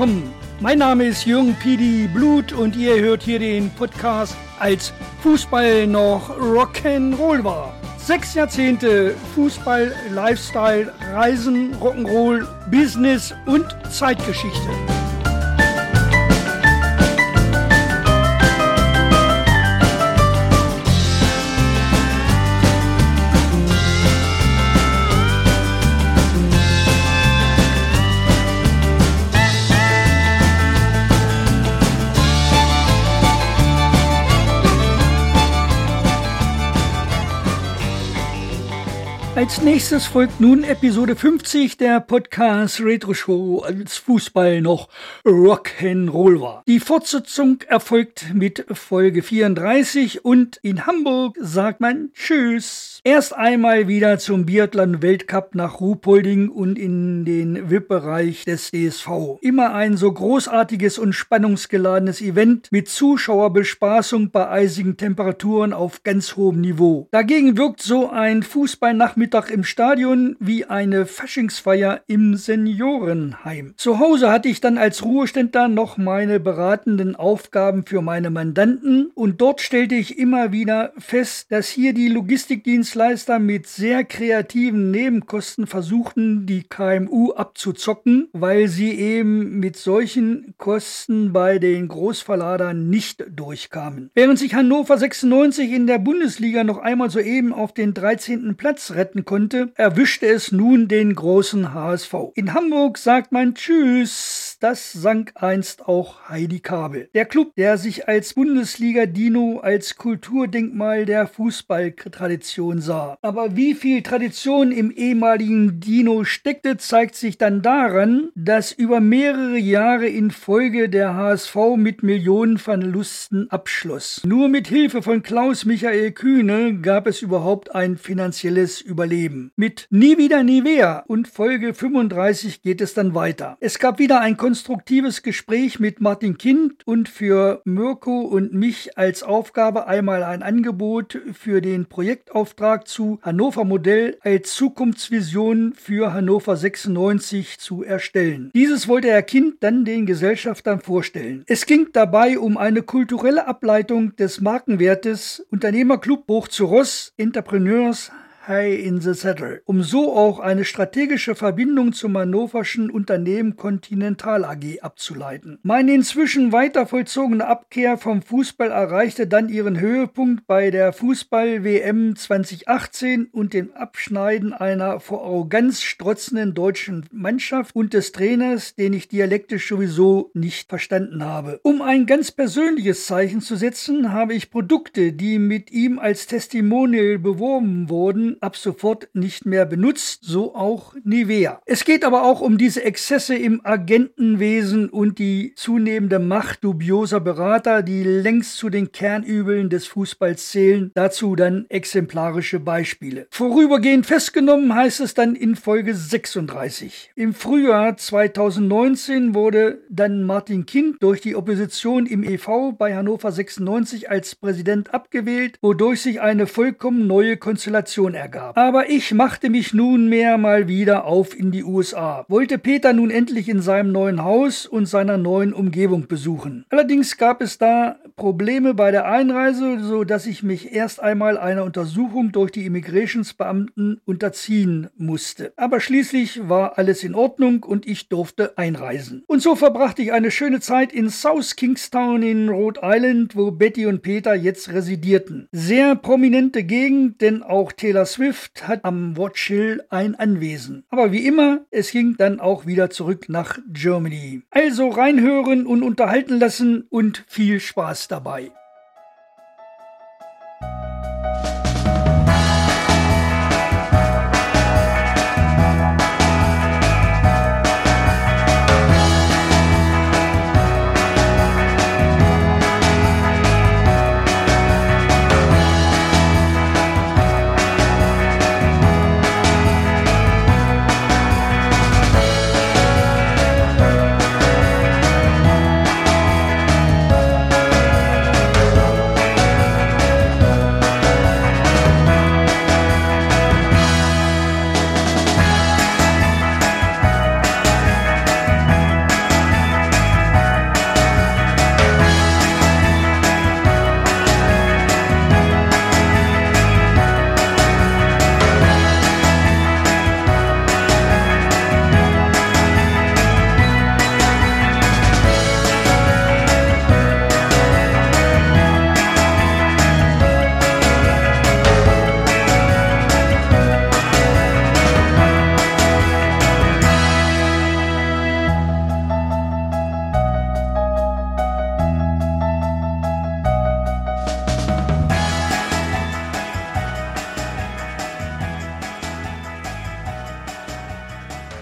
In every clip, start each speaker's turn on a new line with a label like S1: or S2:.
S1: willkommen. Mein Name ist Jürgen Pidi Blut und ihr hört hier den Podcast als Fußball noch Rock'n'Roll war. Sechs Jahrzehnte Fußball, Lifestyle, Reisen, Rock'n'Roll, Business und Zeitgeschichte. Als nächstes folgt nun Episode 50 der Podcast Retro Show als Fußball noch Rock'n'Roll war. Die Fortsetzung erfolgt mit Folge 34 und in Hamburg sagt man Tschüss. Erst einmal wieder zum Biathlon Weltcup nach Ruhpolding und in den VIP-Bereich des DSV. Immer ein so großartiges und spannungsgeladenes Event mit Zuschauerbespaßung bei eisigen Temperaturen auf ganz hohem Niveau. Dagegen wirkt so ein Fußballnachmittag Nachmittag im Stadion wie eine Faschingsfeier im Seniorenheim. Zu Hause hatte ich dann als Ruheständler noch meine beratenden Aufgaben für meine Mandanten und dort stellte ich immer wieder fest, dass hier die Logistikdienstleister mit sehr kreativen Nebenkosten versuchten, die KMU abzuzocken, weil sie eben mit solchen Kosten bei den Großverladern nicht durchkamen. Während sich Hannover 96 in der Bundesliga noch einmal soeben auf den 13. Platz retten halten konnte, erwischte es nun den großen HSV. In Hamburg sagt man Tschüss das sank einst auch Heidi Kabel. Der Club, der sich als Bundesliga-Dino als Kulturdenkmal der Fußballtradition sah. Aber wie viel Tradition im ehemaligen Dino steckte, zeigt sich dann daran, dass über mehrere Jahre in Folge der HSV mit Millionenverlusten abschloss. Nur mit Hilfe von Klaus Michael Kühne gab es überhaupt ein finanzielles Überleben. Mit Nie wieder Nivea und Folge 35 geht es dann weiter. Es gab wieder ein konstruktives Gespräch mit Martin Kind und für Mirko und mich als Aufgabe einmal ein Angebot für den Projektauftrag zu Hannover Modell als Zukunftsvision für Hannover 96 zu erstellen. Dieses wollte Herr Kind dann den Gesellschaftern vorstellen. Es ging dabei um eine kulturelle Ableitung des Markenwertes Unternehmerclub Hoch zu Ross, Entrepreneurs, High in the Saddle, um so auch eine strategische Verbindung zum hannoverschen Unternehmen Continental AG abzuleiten. Meine inzwischen weiter vollzogene Abkehr vom Fußball erreichte dann ihren Höhepunkt bei der Fußball-WM 2018 und dem Abschneiden einer vor Arroganz strotzenden deutschen Mannschaft und des Trainers, den ich dialektisch sowieso nicht verstanden habe. Um ein ganz persönliches Zeichen zu setzen, habe ich Produkte, die mit ihm als Testimonial beworben wurden, ab sofort nicht mehr benutzt, so auch Nivea. Es geht aber auch um diese Exzesse im Agentenwesen und die zunehmende Macht dubioser Berater, die längst zu den Kernübeln des Fußballs zählen. Dazu dann exemplarische Beispiele. Vorübergehend festgenommen heißt es dann in Folge 36. Im Frühjahr 2019 wurde dann Martin Kind durch die Opposition im EV bei Hannover 96 als Präsident abgewählt, wodurch sich eine vollkommen neue Konstellation ergab. Aber ich machte mich nunmehr mal wieder auf in die USA, wollte Peter nun endlich in seinem neuen Haus und seiner neuen Umgebung besuchen. Allerdings gab es da Probleme bei der Einreise, so dass ich mich erst einmal einer Untersuchung durch die Immigrationsbeamten unterziehen musste. Aber schließlich war alles in Ordnung und ich durfte einreisen. Und so verbrachte ich eine schöne Zeit in South Kingstown in Rhode Island, wo Betty und Peter jetzt residierten. Sehr prominente Gegend, denn auch Taylor Swift hat am Watch Hill ein Anwesen. Aber wie immer, es ging dann auch wieder zurück nach Germany. Also reinhören und unterhalten lassen und viel Spaß dabei.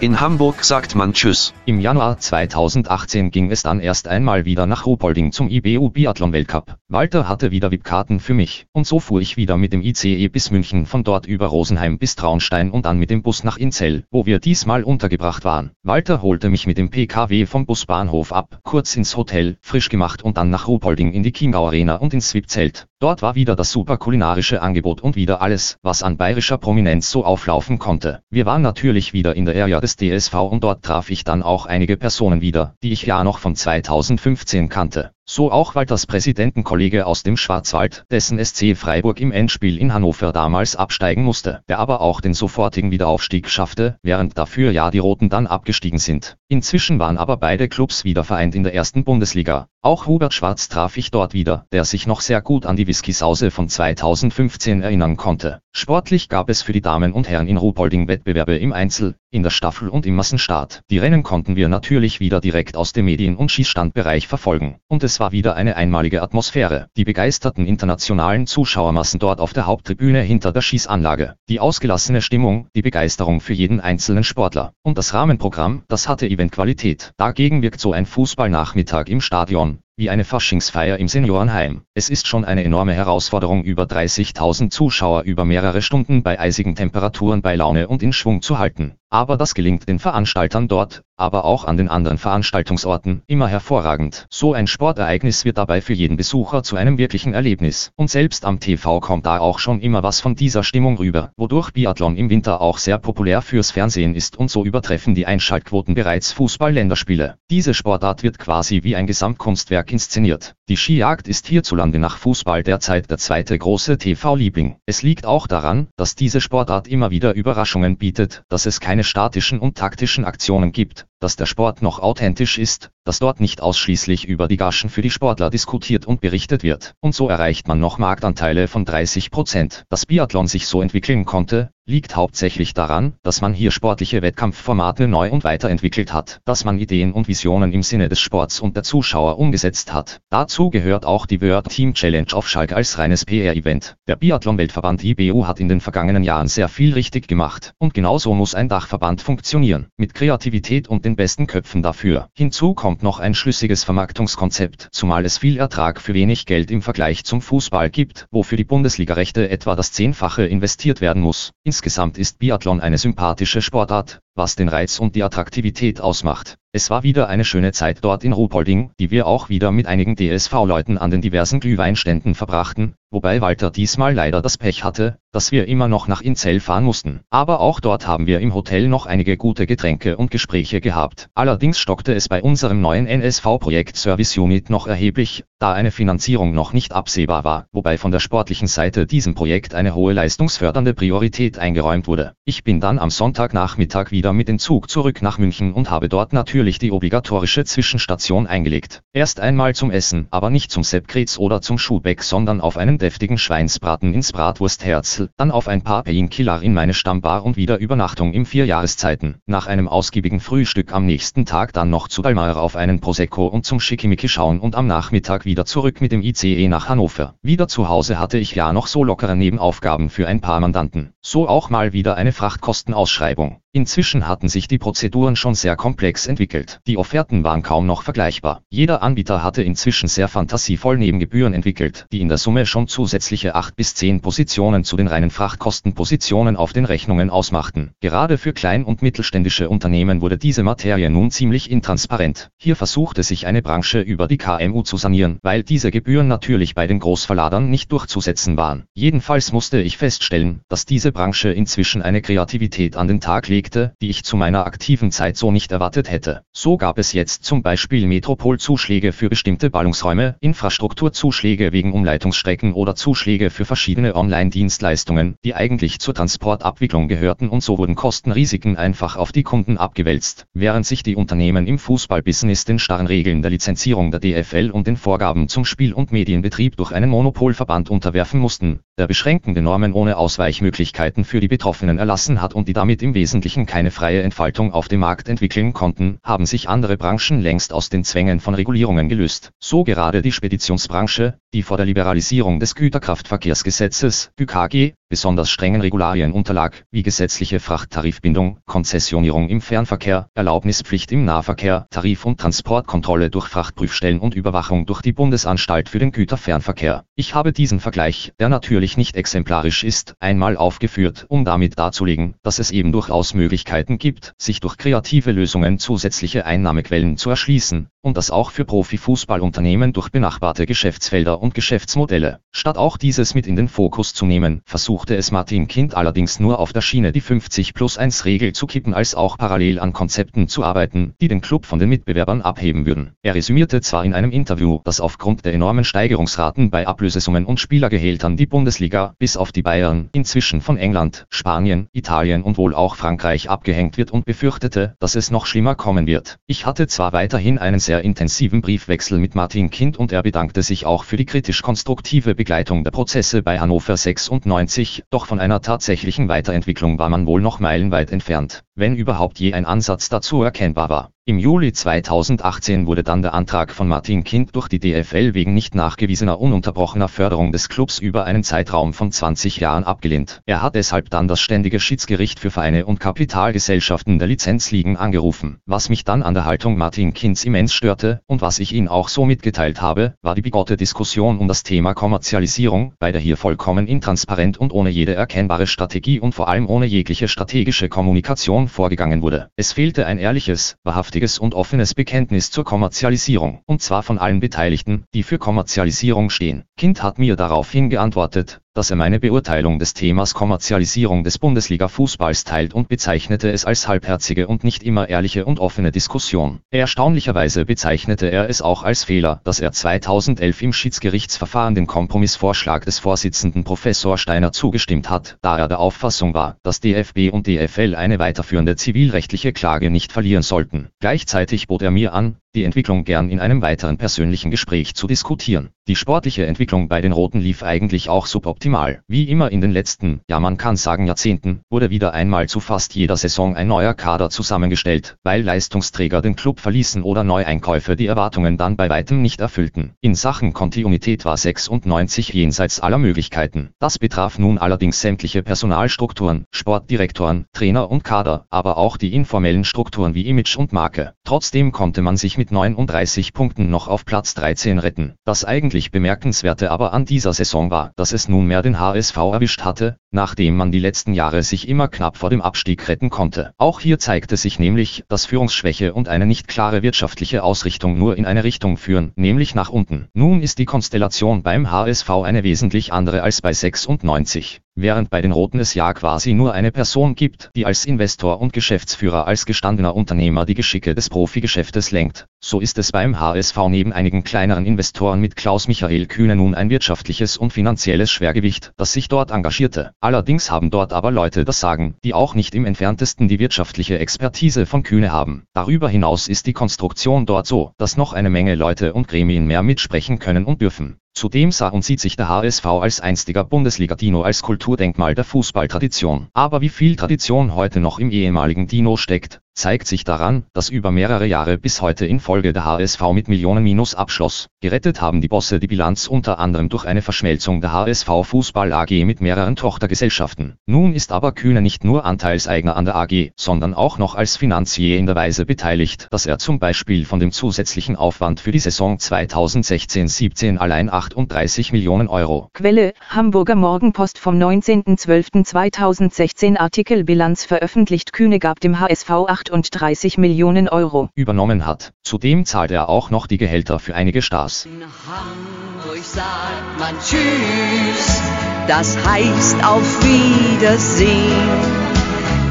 S2: In Hamburg sagt man Tschüss.
S3: Im Januar 2018 ging es dann erst einmal wieder nach Ruhpolding zum IBU Biathlon Weltcup. Walter hatte wieder VIP-Karten für mich und so fuhr ich wieder mit dem ICE bis München, von dort über Rosenheim bis Traunstein und dann mit dem Bus nach Inzell, wo wir diesmal untergebracht waren. Walter holte mich mit dem PKW vom Busbahnhof ab, kurz ins Hotel, frisch gemacht und dann nach Ruhpolding in die Chiemgau Arena und ins VIP-Zelt. Dort war wieder das super kulinarische Angebot und wieder alles, was an bayerischer Prominenz so auflaufen konnte. Wir waren natürlich wieder in der Area des DSV und dort traf ich dann auch einige Personen wieder, die ich ja noch von 2015 kannte. So auch Walters Präsidentenkollege aus dem Schwarzwald, dessen SC Freiburg im Endspiel in Hannover damals absteigen musste, der aber auch den sofortigen Wiederaufstieg schaffte, während dafür ja die Roten dann abgestiegen sind. Inzwischen waren aber beide Clubs wieder vereint in der ersten Bundesliga. Auch Hubert Schwarz traf ich dort wieder, der sich noch sehr gut an die Whisky-Sause von 2015 erinnern konnte. Sportlich gab es für die Damen und Herren in Ruhpolding Wettbewerbe im Einzel, in der Staffel und im Massenstart. Die Rennen konnten wir natürlich wieder direkt aus dem Medien- und Schießstandbereich verfolgen. Und es war wieder eine einmalige Atmosphäre. Die begeisterten internationalen Zuschauermassen dort auf der Haupttribüne hinter der Schießanlage. Die ausgelassene Stimmung, die Begeisterung für jeden einzelnen Sportler. Und das Rahmenprogramm, das hatte Eventqualität. Dagegen wirkt so ein Fußballnachmittag im Stadion wie eine Faschingsfeier im Seniorenheim. Es ist schon eine enorme Herausforderung, über 30.000 Zuschauer über mehrere Stunden bei eisigen Temperaturen bei Laune und in Schwung zu halten. Aber das gelingt den Veranstaltern dort, aber auch an den anderen Veranstaltungsorten, immer hervorragend. So ein Sportereignis wird dabei für jeden Besucher zu einem wirklichen Erlebnis. Und selbst am TV kommt da auch schon immer was von dieser Stimmung rüber, wodurch Biathlon im Winter auch sehr populär fürs Fernsehen ist und so übertreffen die Einschaltquoten bereits Fußball-Länderspiele. Diese Sportart wird quasi wie ein Gesamtkunstwerk inszeniert. Die Skijagd ist hierzulande nach Fußball derzeit der zweite große TV-Liebling. Es liegt auch daran, dass diese Sportart immer wieder Überraschungen bietet, dass es keine statischen und taktischen Aktionen gibt, dass der Sport noch authentisch ist, dass dort nicht ausschließlich über die Gaschen für die Sportler diskutiert und berichtet wird. Und so erreicht man noch Marktanteile von 30 Prozent. Dass Biathlon sich so entwickeln konnte, liegt hauptsächlich daran, dass man hier sportliche Wettkampfformate neu und weiterentwickelt hat, dass man Ideen und Visionen im Sinne des Sports und der Zuschauer umgesetzt hat. Dazu gehört auch die World Team Challenge auf Schalke als reines PR-Event. Der Biathlon-Weltverband IBU hat in den vergangenen Jahren sehr viel richtig gemacht und genauso muss ein Dachverband funktionieren, mit Kreativität und den besten Köpfen dafür. Hinzu kommt noch ein schlüssiges Vermarktungskonzept, zumal es viel Ertrag für wenig Geld im Vergleich zum Fußball gibt, wo für die Bundesligarechte etwa das Zehnfache investiert werden muss. Insgesamt ist Biathlon eine sympathische Sportart, was den Reiz und die Attraktivität ausmacht. Es war wieder eine schöne Zeit dort in Ruhpolding, die wir auch wieder mit einigen DSV-Leuten an den diversen Glühweinständen verbrachten, wobei Walter diesmal leider das Pech hatte, dass wir immer noch nach Inzell fahren mussten. Aber auch dort haben wir im Hotel noch einige gute Getränke und Gespräche gehabt. Allerdings stockte es bei unserem neuen NSV-Projekt Service Unit noch erheblich, da eine Finanzierung noch nicht absehbar war, wobei von der sportlichen Seite diesem Projekt eine hohe leistungsfördernde Priorität eingeräumt wurde. Ich bin dann am Sonntagnachmittag wieder mit dem Zug zurück nach München und habe dort natürlich die obligatorische Zwischenstation eingelegt. Erst einmal zum Essen, aber nicht zum Seppkretz oder zum Schuhbeck, sondern auf einen deftigen Schweinsbraten ins Bratwurstherzel, dann auf ein paar Painkiller in meine Stammbar und wieder Übernachtung im Vierjahreszeiten. Nach einem ausgiebigen Frühstück am nächsten Tag dann noch zu Dalmar auf einen Prosecco und zum Schickimicki schauen und am Nachmittag wieder zurück mit dem ICE nach Hannover. Wieder zu Hause hatte ich ja noch so lockere Nebenaufgaben für ein paar Mandanten. So auch mal wieder eine Frachtkostenausschreibung. Inzwischen hatten sich die Prozeduren schon sehr komplex entwickelt. Die Offerten waren kaum noch vergleichbar. Jeder Anbieter hatte inzwischen sehr fantasievoll Nebengebühren entwickelt, die in der Summe schon zusätzliche 8 bis 10 Positionen zu den reinen Frachtkostenpositionen auf den Rechnungen ausmachten. Gerade für klein- und mittelständische Unternehmen wurde diese Materie nun ziemlich intransparent. Hier versuchte sich eine Branche über die KMU zu sanieren, weil diese Gebühren natürlich bei den Großverladern nicht durchzusetzen waren. Jedenfalls musste ich feststellen, dass diese Branche inzwischen eine Kreativität an den Tag legt legte, die ich zu meiner aktiven Zeit so nicht erwartet hätte. So gab es jetzt zum Beispiel Metropolzuschläge für bestimmte Ballungsräume, Infrastrukturzuschläge wegen Umleitungsstrecken oder Zuschläge für verschiedene Online-Dienstleistungen, die eigentlich zur Transportabwicklung gehörten und so wurden Kostenrisiken einfach auf die Kunden abgewälzt, während sich die Unternehmen im Fußballbusiness den starren Regeln der Lizenzierung der DFL und den Vorgaben zum Spiel- und Medienbetrieb durch einen Monopolverband unterwerfen mussten, der beschränkende Normen ohne Ausweichmöglichkeiten für die Betroffenen erlassen hat und die damit im Wesentlichen Wesentlichen keine freie Entfaltung auf dem Markt entwickeln konnten, haben sich andere Branchen längst aus den Zwängen von Regulierungen gelöst. So gerade die Speditionsbranche, die vor der Liberalisierung des Güterkraftverkehrsgesetzes, ÜKG, besonders strengen Regularien unterlag, wie gesetzliche Frachttarifbindung, Konzessionierung im Fernverkehr, Erlaubnispflicht im Nahverkehr, Tarif- und Transportkontrolle durch Frachtprüfstellen und Überwachung durch die Bundesanstalt für den Güterfernverkehr. Ich habe diesen Vergleich, der natürlich nicht exemplarisch ist, einmal aufgeführt, um damit darzulegen, dass es eben durchaus Möglichkeiten gibt, sich durch kreative Lösungen zusätzliche Einnahmequellen zu erschließen, und das auch für Profifußballunternehmen durch benachbarte Geschäftsfelder und Geschäftsmodelle. Statt auch dieses mit in den Fokus zu nehmen, versuchte es Martin Kind allerdings nur auf der Schiene die 50 plus 1 Regel zu kippen als auch parallel an Konzepten zu arbeiten, die den Club von den Mitbewerbern abheben würden. Er resümierte zwar in einem Interview, dass aufgrund der enormen Steigerungsraten bei Ablösesummen und Spielergehältern die Bundesliga, bis auf die Bayern, inzwischen von England, Spanien, Italien und wohl auch Frankreich abgehängt wird und befürchtete, dass es noch schlimmer kommen wird. Ich hatte zwar weiterhin einen sehr intensiven Briefwechsel mit Martin Kind und er bedankte sich auch für die kritisch-konstruktive Begleitung der Prozesse bei Hannover 96, doch von einer tatsächlichen Weiterentwicklung war man wohl noch meilenweit entfernt, wenn überhaupt je ein Ansatz dazu erkennbar war. Im Juli 2018 wurde dann der Antrag von Martin Kind durch die DFL wegen nicht nachgewiesener ununterbrochener Förderung des Clubs über einen Zeitraum von 20 Jahren abgelehnt. Er hat deshalb dann das ständige Schiedsgericht für Vereine und Kapitalgesellschaften der Lizenzligen angerufen. Was mich dann an der Haltung Martin Kinds immens störte und was ich ihn auch so mitgeteilt habe, war die bigotte Diskussion um das Thema Kommerzialisierung, bei der hier vollkommen intransparent und ohne jede erkennbare Strategie und vor allem ohne jegliche strategische Kommunikation vorgegangen wurde. Es fehlte ein ehrliches, wahrhaftiges eindeutiges und offenes Bekenntnis zur Kommerzialisierung, und zwar von allen Beteiligten, die für Kommerzialisierung stehen. Kind hat mir daraufhin geantwortet, dass er meine Beurteilung des Themas Kommerzialisierung des Bundesliga-Fußballs teilt und bezeichnete es als halbherzige und nicht immer ehrliche und offene Diskussion. Erstaunlicherweise bezeichnete er es auch als Fehler, dass er 2011 im Schiedsgerichtsverfahren den Kompromissvorschlag des Vorsitzenden Professor Steiner zugestimmt hat, da er der Auffassung war, dass DFB und DFL eine weiterführende zivilrechtliche Klage nicht verlieren sollten. Gleichzeitig bot er mir an, die Entwicklung gern in einem weiteren persönlichen Gespräch zu diskutieren. Die sportliche Entwicklung bei den Roten lief eigentlich auch suboptimal. Wie immer in den letzten, ja man kann sagen Jahrzehnten, wurde wieder einmal zu fast jeder Saison ein neuer Kader zusammengestellt, weil Leistungsträger den Club verließen oder Neueinkäufe die Erwartungen dann bei weitem nicht erfüllten. In Sachen Kontinuität war 96 jenseits aller Möglichkeiten. Das betraf nun allerdings sämtliche Personalstrukturen, Sportdirektoren, Trainer und Kader, aber auch die informellen Strukturen wie Image und Marke. Trotzdem konnte man sich mit 39 Punkten noch auf Platz 13 retten. Das eigentlich bemerkenswerte aber an dieser Saison war, dass es nunmehr den HSV erwischt hatte, nachdem man die letzten Jahre sich immer knapp vor dem Abstieg retten konnte. Auch hier zeigte sich nämlich, dass Führungsschwäche und eine nicht klare wirtschaftliche Ausrichtung nur in eine Richtung führen, nämlich nach unten. Nun ist die Konstellation beim HSV eine wesentlich andere als bei 96 während bei den Roten es ja quasi nur eine Person gibt, die als Investor und Geschäftsführer als gestandener Unternehmer die Geschicke des Profigeschäftes lenkt. So ist es beim HSV neben einigen kleineren Investoren mit Klaus-Michael Kühne nun ein wirtschaftliches und finanzielles Schwergewicht, das sich dort engagierte. Allerdings haben dort aber Leute das Sagen, die auch nicht im entferntesten die wirtschaftliche Expertise von Kühne haben. Darüber hinaus ist die Konstruktion dort so, dass noch eine Menge Leute und Gremien mehr mitsprechen können und dürfen. Zudem sah und sieht sich der HSV als einstiger Bundesliga-Dino als Kulturdenkmal der Fußballtradition. Aber wie viel Tradition heute noch im ehemaligen Dino steckt, zeigt sich daran, dass über mehrere Jahre bis heute in Folge der HSV mit Millionen Minus abschloss. Gerettet haben die Bosse die Bilanz unter anderem durch eine Verschmelzung der HSV Fußball AG mit mehreren Tochtergesellschaften. Nun ist aber Kühne nicht nur Anteilseigner an der AG, sondern auch noch als Finanzier in der Weise beteiligt, dass er zum Beispiel von dem zusätzlichen Aufwand für die Saison 2016-17 allein 38 Millionen Euro.
S4: Quelle Hamburger Morgenpost vom 19.12.2016 Artikel Bilanz veröffentlicht Kühne gab dem HSV 8 38 Millionen Euro
S3: übernommen hat. Zudem zahlt er auch noch die Gehälter für einige Stars.
S5: In Hamburg sagt man Tschüss, das heißt auf Wiedersehen.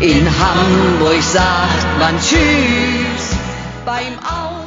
S5: In Hamburg sagt man Tschüss beim Aus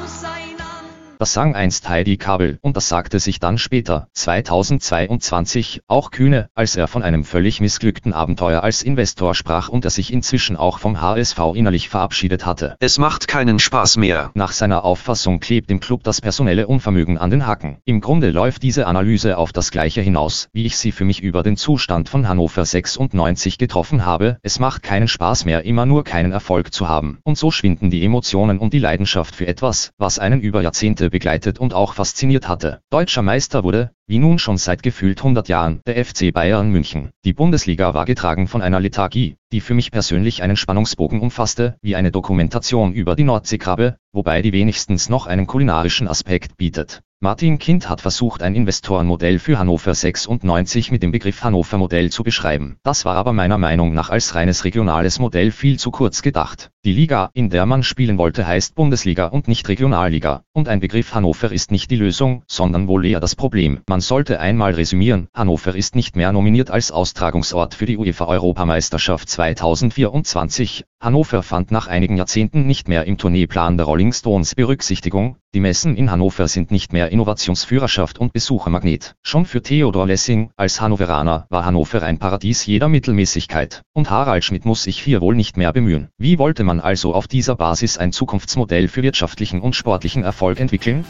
S3: das sang einst Heidi Kabel und das sagte sich dann später, 2022, auch Kühne, als er von einem völlig missglückten Abenteuer als Investor sprach und er sich inzwischen auch vom HSV innerlich verabschiedet hatte.
S2: Es macht keinen Spaß mehr.
S3: Nach seiner Auffassung klebt dem Club das personelle Unvermögen an den Hacken. Im Grunde läuft diese Analyse auf das gleiche hinaus, wie ich sie für mich über den Zustand von Hannover 96 getroffen habe. Es macht keinen Spaß mehr, immer nur keinen Erfolg zu haben. Und so schwinden die Emotionen und die Leidenschaft für etwas, was einen über Jahrzehnte begleitet und auch fasziniert hatte. Deutscher Meister wurde, wie nun schon seit gefühlt 100 Jahren, der FC Bayern München. Die Bundesliga war getragen von einer Lethargie, die für mich persönlich einen Spannungsbogen umfasste, wie eine Dokumentation über die Nordseekrabbe, wobei die wenigstens noch einen kulinarischen Aspekt bietet. Martin Kind hat versucht ein Investorenmodell für Hannover 96 mit dem Begriff Hannover Modell zu beschreiben. Das war aber meiner Meinung nach als reines regionales Modell viel zu kurz gedacht. Die Liga, in der man spielen wollte, heißt Bundesliga und nicht Regionalliga. Und ein Begriff Hannover ist nicht die Lösung, sondern wohl eher das Problem. Man sollte einmal resümieren, Hannover ist nicht mehr nominiert als Austragungsort für die UEFA Europameisterschaft 2024. Hannover fand nach einigen Jahrzehnten nicht mehr im Tourneeplan der Rolling Stones Berücksichtigung. Die Messen in Hannover sind nicht mehr Innovationsführerschaft und Besuchermagnet. Schon für Theodor Lessing, als Hannoveraner, war Hannover ein Paradies jeder Mittelmäßigkeit. Und Harald Schmidt muss sich hier wohl nicht mehr bemühen. Wie wollte man also auf dieser Basis ein Zukunftsmodell für wirtschaftlichen und sportlichen Erfolg entwickeln?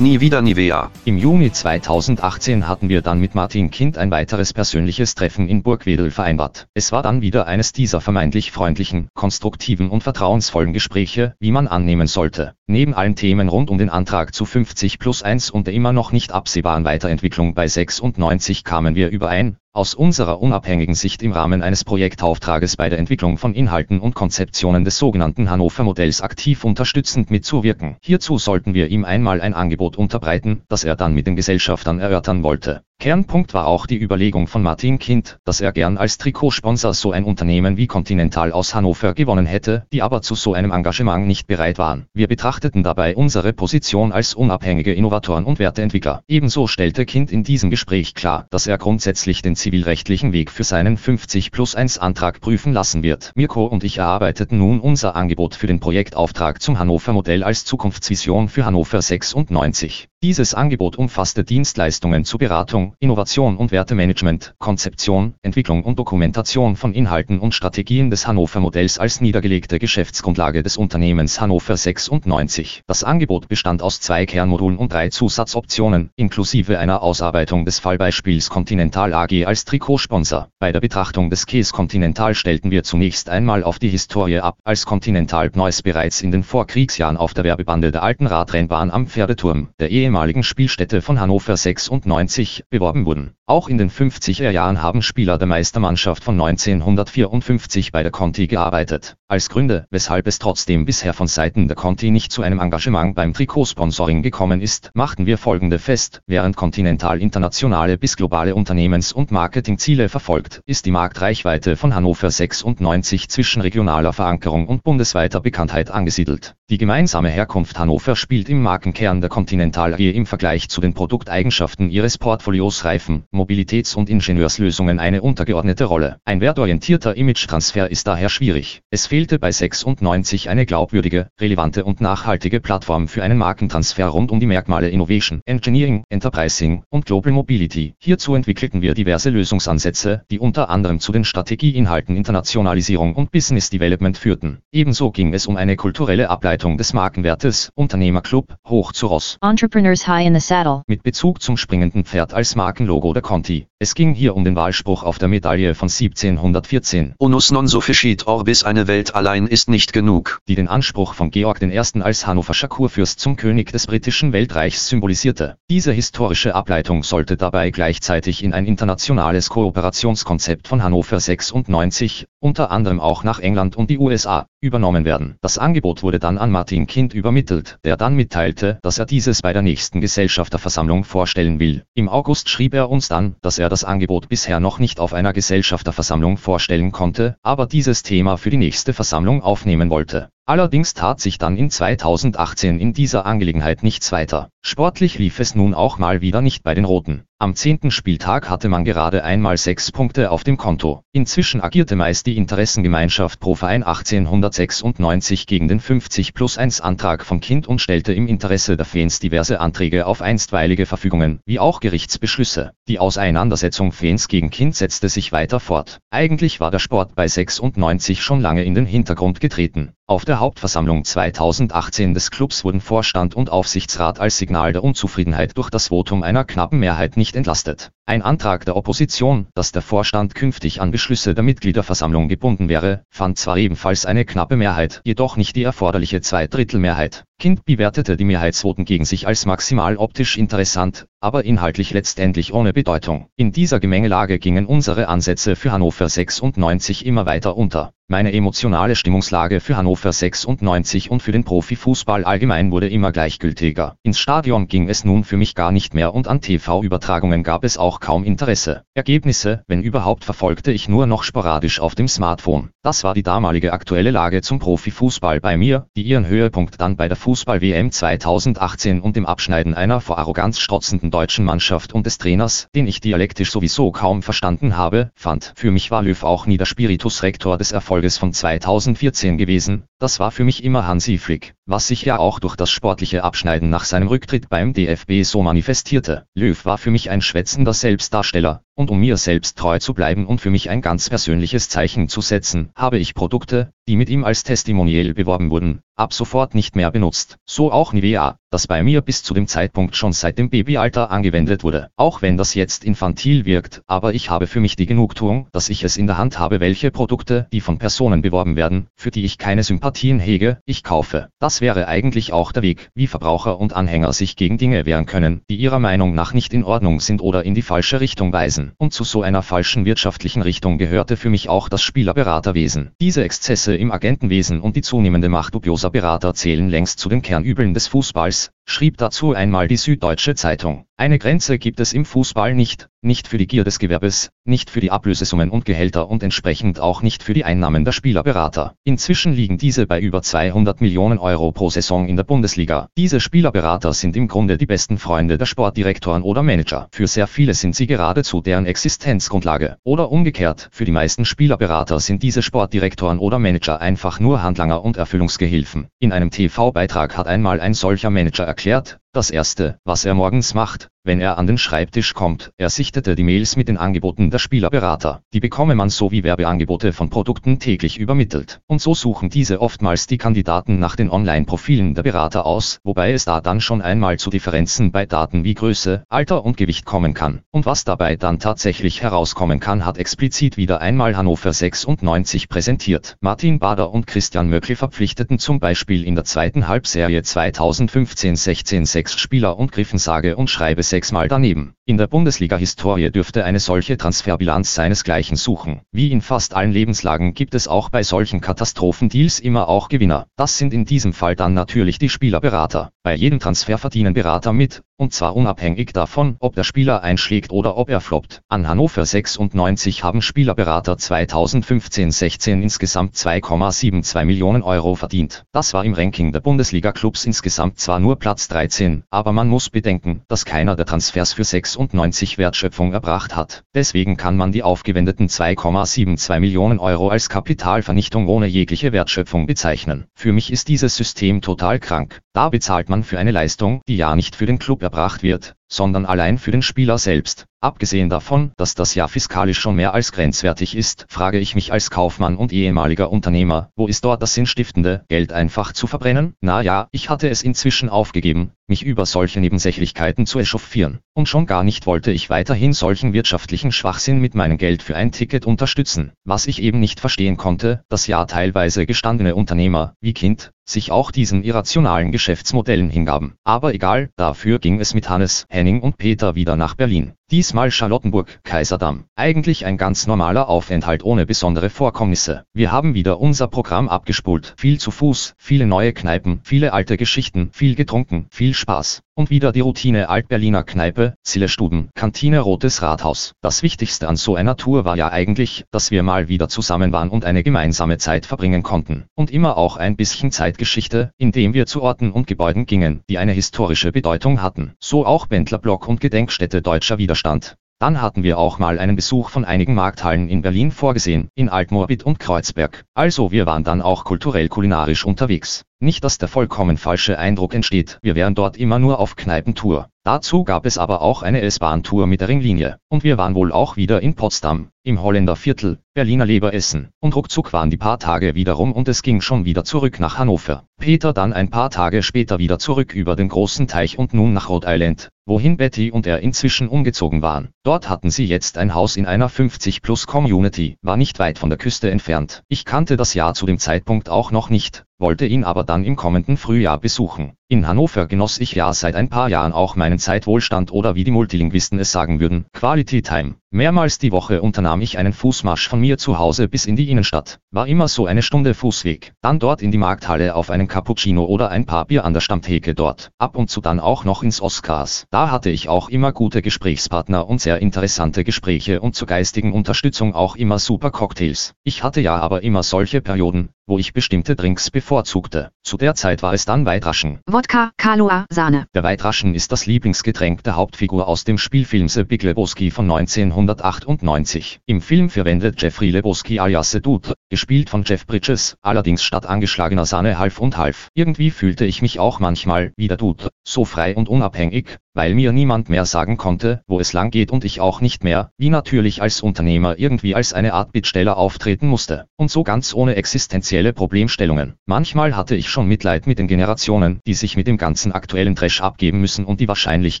S2: Nie wieder Nivea.
S3: Im Juni 2018 hatten wir dann mit Martin Kind ein weiteres persönliches Treffen in Burgwedel vereinbart. Es war dann wieder eines dieser vermeintlich freundlichen, konstruktiven und vertrauensvollen Gespräche, wie man annehmen sollte. Neben allen Themen rund um den Antrag zu 50 plus 1 und der immer noch nicht absehbaren Weiterentwicklung bei 96 kamen wir überein, aus unserer unabhängigen Sicht im Rahmen eines Projektauftrages bei der Entwicklung von Inhalten und Konzeptionen des sogenannten Hannover Modells aktiv unterstützend mitzuwirken. Hierzu sollten wir ihm einmal ein Angebot unterbreiten, das er dann mit den Gesellschaftern erörtern wollte. Kernpunkt war auch die Überlegung von Martin Kind, dass er gern als Trikotsponsor so ein Unternehmen wie Continental aus Hannover gewonnen hätte, die aber zu so einem Engagement nicht bereit waren. Wir betrachteten dabei unsere Position als unabhängige Innovatoren und Werteentwickler. Ebenso stellte Kind in diesem Gespräch klar, dass er grundsätzlich den zivilrechtlichen Weg für seinen 50 plus 1 Antrag prüfen lassen wird. Mirko und ich erarbeiteten nun unser Angebot für den Projektauftrag zum Hannover Modell als Zukunftsvision für Hannover 96. Dieses Angebot umfasste Dienstleistungen zur Beratung, Innovation und Wertemanagement, Konzeption, Entwicklung und Dokumentation von Inhalten und Strategien des Hannover Modells als niedergelegte Geschäftsgrundlage des Unternehmens Hannover 96. Das Angebot bestand aus zwei Kernmodulen und drei Zusatzoptionen, inklusive einer Ausarbeitung des Fallbeispiels Continental AG als Trikotsponsor. Bei der Betrachtung des Case Continental stellten wir zunächst einmal auf die Historie ab, als Continental Pneus bereits in den Vorkriegsjahren auf der Werbebande der alten Radrennbahn am Pferdeturm, der Ehe ehemaligen Spielstätte von Hannover 96 beworben wurden. Auch in den 50er Jahren haben Spieler der Meistermannschaft von 1954 bei der Conti gearbeitet. Als Gründe, weshalb es trotzdem bisher von Seiten der Conti nicht zu einem Engagement beim Trikotsponsoring gekommen ist, machten wir folgende fest. Während Continental internationale bis globale Unternehmens- und Marketingziele verfolgt, ist die Marktreichweite von Hannover 96 zwischen regionaler Verankerung und bundesweiter Bekanntheit angesiedelt. Die gemeinsame Herkunft Hannover spielt im Markenkern der Continental AG im Vergleich zu den Produkteigenschaften ihres Portfolios Reifen, Mobilitäts- und Ingenieurslösungen eine untergeordnete Rolle. Ein wertorientierter Image-Transfer ist daher schwierig. Es fehlte bei 96 eine glaubwürdige, relevante und nachhaltige Plattform für einen Markentransfer rund um die Merkmale Innovation, Engineering, Enterprising und Global Mobility. Hierzu entwickelten wir diverse Lösungsansätze, die unter anderem zu den Strategieinhalten Internationalisierung und Business Development führten. Ebenso ging es um eine kulturelle Ableitung des Markenwertes, Unternehmerclub, hoch zu Ross.
S6: Entrepreneurs High in the Saddle.
S3: Mit Bezug zum springenden Pferd als Markenlogo der Conti. Es ging hier um den Wahlspruch auf der Medaille von 1714.
S2: Unus non sufficit orbis eine Welt allein ist nicht genug.
S3: Die den Anspruch von Georg I. als hannoverscher Kurfürst zum König des britischen Weltreichs symbolisierte. Diese historische Ableitung sollte dabei gleichzeitig in ein internationales Kooperationskonzept von Hannover 96, unter anderem auch nach England und die USA, übernommen werden. Das Angebot wurde dann an Martin Kind übermittelt, der dann mitteilte, dass er dieses bei der nächsten Gesellschafterversammlung vorstellen will. Im August schrieb er uns dann, dass er das Angebot bisher noch nicht auf einer Gesellschafterversammlung vorstellen konnte, aber dieses Thema für die nächste Versammlung aufnehmen wollte. Allerdings tat sich dann in 2018 in dieser Angelegenheit nichts weiter. Sportlich lief es nun auch mal wieder nicht bei den Roten. Am zehnten Spieltag hatte man gerade einmal sechs Punkte auf dem Konto. Inzwischen agierte meist die Interessengemeinschaft pro Verein 1896 gegen den 50 plus 1 Antrag vom Kind und stellte im Interesse der Fans diverse Anträge auf einstweilige Verfügungen, wie auch Gerichtsbeschlüsse. Die Auseinandersetzung Fans gegen Kind setzte sich weiter fort. Eigentlich war der Sport bei 96 schon lange in den Hintergrund getreten. Auf der Hauptversammlung 2018 des Clubs wurden Vorstand und Aufsichtsrat als Signal der Unzufriedenheit durch das Votum einer knappen Mehrheit nicht entlastet. Ein Antrag der Opposition, dass der Vorstand künftig an Beschlüsse der Mitgliederversammlung gebunden wäre, fand zwar ebenfalls eine knappe Mehrheit, jedoch nicht die erforderliche Zweidrittelmehrheit. Kind bewertete die Mehrheitsvoten gegen sich als maximal optisch interessant, aber inhaltlich letztendlich ohne Bedeutung. In dieser Gemengelage gingen unsere Ansätze für Hannover 96 immer weiter unter. Meine emotionale Stimmungslage für Hannover 96 und für den Profifußball allgemein wurde immer gleichgültiger. Ins Stadion ging es nun für mich gar nicht mehr und an TV-Übertragungen gab es auch kaum Interesse. Ergebnisse, wenn überhaupt, verfolgte ich nur noch sporadisch auf dem Smartphone. Das war die damalige aktuelle Lage zum Profifußball bei mir, die ihren Höhepunkt dann bei der Fußball-WM 2018 und dem Abschneiden einer vor Arroganz strotzenden deutschen Mannschaft und des Trainers, den ich dialektisch sowieso kaum verstanden habe, fand. Für mich war Löw auch nie der Spiritus Rector des Erfolges von 2014 gewesen, das war für mich immer Hansi Flick, was sich ja auch durch das sportliche Abschneiden nach seinem Rücktritt beim DFB so manifestierte. Löw war für mich ein schwätzender Selbstdarsteller, und um mir selbst treu zu bleiben und für mich ein ganz persönliches Zeichen zu setzen, habe ich Produkte, die mit ihm als Testimonial beworben wurden, ab sofort nicht mehr benutzt. So auch Nivea, das bei mir bis zu dem Zeitpunkt schon seit dem Babyalter angewendet wurde. Auch wenn das jetzt infantil wirkt, aber ich habe für mich die Genugtuung, dass ich es in der Hand habe, welche Produkte, die von Personen beworben werden, für die ich keine Sympathien hege, ich kaufe. Das wäre eigentlich auch der Weg, wie Verbraucher und Anhänger sich gegen Dinge wehren können, die ihrer Meinung nach nicht in Ordnung sind oder in die falsche Richtung weisen. Und zu so einer falschen wirtschaftlichen Richtung gehörte für mich auch das Spielerberaterwesen. Diese Exzesse im Agentenwesen und die zunehmende Macht dubioser Berater zählen längst zu den Kernübeln des Fußballs, schrieb dazu einmal die Süddeutsche Zeitung. Eine Grenze gibt es im Fußball nicht, nicht für die Gier des Gewerbes, nicht für die Ablösesummen und Gehälter und entsprechend auch nicht für die Einnahmen der Spielerberater. Inzwischen liegen diese bei über 200 Millionen Euro pro Saison in der Bundesliga. Diese Spielerberater sind im Grunde die besten Freunde der Sportdirektoren oder Manager. Für sehr viele sind sie geradezu deren Existenzgrundlage. Oder umgekehrt, für die meisten Spielerberater sind diese Sportdirektoren oder Manager einfach nur Handlanger und Erfüllungsgehilfen. In einem TV-Beitrag hat einmal ein solcher Manager erklärt, das erste, was er morgens macht, wenn er an den Schreibtisch kommt, er sichtete die Mails mit den Angeboten der Spielerberater. Die bekomme man so wie Werbeangebote von Produkten täglich übermittelt. Und so suchen diese oftmals die Kandidaten nach den Online-Profilen der Berater aus, wobei es da dann schon einmal zu Differenzen bei Daten wie Größe, Alter und Gewicht kommen kann. Und was dabei dann tatsächlich herauskommen kann, hat explizit wieder einmal Hannover 96 präsentiert. Martin Bader und Christian Möckle verpflichteten zum Beispiel in der zweiten Halbserie 2015-16 sechs Spieler und griffen sage und schreibe sechsmal daneben. In der Bundesliga-Historie dürfte eine solche Transferbilanz seinesgleichen suchen. Wie in fast allen Lebenslagen gibt es auch bei solchen Katastrophendeals immer auch Gewinner. Das sind in diesem Fall dann natürlich die Spielerberater. Bei jedem Transfer verdienen Berater mit, und zwar unabhängig davon, ob der Spieler einschlägt oder ob er floppt. An Hannover 96 haben Spielerberater 2015-16 insgesamt 2,72 Millionen Euro verdient. Das war im Ranking der Bundesliga-Clubs insgesamt zwar nur Platz 13, aber man muss bedenken, dass keiner der Transfers für 96 Wertschöpfung erbracht hat. Deswegen kann man die aufgewendeten 2,72 Millionen Euro als Kapitalvernichtung ohne jegliche Wertschöpfung bezeichnen. Für mich ist dieses System total krank. Da bezahlt man man für eine Leistung, die ja nicht für den Club erbracht wird, sondern allein für den Spieler selbst. Abgesehen davon, dass das ja fiskalisch schon mehr als grenzwertig ist, frage ich mich als Kaufmann und ehemaliger Unternehmer, wo ist dort das sinnstiftende, Geld einfach zu verbrennen? Na ja, ich hatte es inzwischen aufgegeben, mich über solche Nebensächlichkeiten zu echauffieren. Und schon gar nicht wollte ich weiterhin solchen wirtschaftlichen Schwachsinn mit meinem Geld für ein Ticket unterstützen. Was ich eben nicht verstehen konnte, dass ja teilweise gestandene Unternehmer, wie Kind, sich auch diesen irrationalen Geschäftsmodellen hingaben. Aber egal, dafür ging es mit Hannes, Henning und Peter wieder nach Berlin. Diesmal Charlottenburg, Kaiserdamm. Eigentlich ein ganz normaler Aufenthalt ohne besondere Vorkommnisse. Wir haben wieder unser Programm abgespult. Viel zu Fuß, viele neue Kneipen, viele alte Geschichten, viel getrunken, viel Spaß. Und wieder die Routine Altberliner Kneipe, Zillestuben, Kantine Rotes Rathaus. Das Wichtigste an so einer Tour war ja eigentlich, dass wir mal wieder zusammen waren und eine gemeinsame Zeit verbringen konnten. Und immer auch ein bisschen Zeitgeschichte, indem wir zu Orten und Gebäuden gingen, die eine historische Bedeutung hatten. So auch Bändlerblock und Gedenkstätte deutscher Widerstand Widerstand. Dann hatten wir auch mal einen Besuch von einigen Markthallen in Berlin vorgesehen, in Altmorbid und Kreuzberg. Also wir waren dann auch kulturell kulinarisch unterwegs. Nicht, dass der vollkommen falsche Eindruck entsteht, wir wären dort immer nur auf Kneipentour. Dazu gab es aber auch eine S-Bahn-Tour mit der Ringlinie. Und wir waren wohl auch wieder in Potsdam, im Holländer Viertel, Berliner Leber essen. Und ruckzuck waren die paar Tage wieder rum und es ging schon wieder zurück nach Hannover. Peter dann ein paar Tage später wieder zurück über den großen Teich und nun nach Rhode Island, wohin Betty und er inzwischen umgezogen waren. Dort hatten sie jetzt ein Haus in einer 50-plus-Community, war nicht weit von der Küste entfernt. Ich kannte das Jahr zu dem Zeitpunkt auch noch nicht, wollte ihn aber dann im kommenden Frühjahr besuchen. In Hannover genoss ich ja seit ein paar Jahren auch meinen Zeitwohlstand oder wie die Multilinguisten es sagen würden, Quality Time. Mehrmals die Woche unternahm ich einen Fußmarsch von mir zu Hause bis in die Innenstadt. War immer so eine Stunde Fußweg. Dann dort in die Markthalle auf einen Cappuccino oder ein paar Bier an der Stammtheke dort. Ab und zu dann auch noch ins Oscars. Da hatte ich auch immer gute Gesprächspartner und sehr interessante Gespräche und zur geistigen Unterstützung auch immer super Cocktails. Ich hatte ja aber immer solche Perioden, wo ich bestimmte Drinks bevorzugte. Zu der Zeit war es dann Weitraschen.
S4: Wodka, Kahlua, Sahne.
S3: Der Weitraschen ist das Lieblingsgetränk der Hauptfigur aus dem Spielfilm The Big Lebowski von 1998. Im Film verwendet Jeffrey Lebowski alias The Dude, gespielt von Jeff Bridges, allerdings statt angeschlagener Sahne half und half. Irgendwie fühlte ich mich auch manchmal wie der Dude, so frei und unabhängig, weil mir niemand mehr sagen konnte, wo es lang geht und ich auch nicht mehr, wie natürlich als Unternehmer irgendwie als eine Art Bittsteller auftreten musste. Und so ganz ohne existenzielle Problemstellungen. Manchmal hatte ich schon Mitleid mit den Generationen, die sich mit dem ganzen aktuellen Trash abgeben müssen und die wahrscheinlich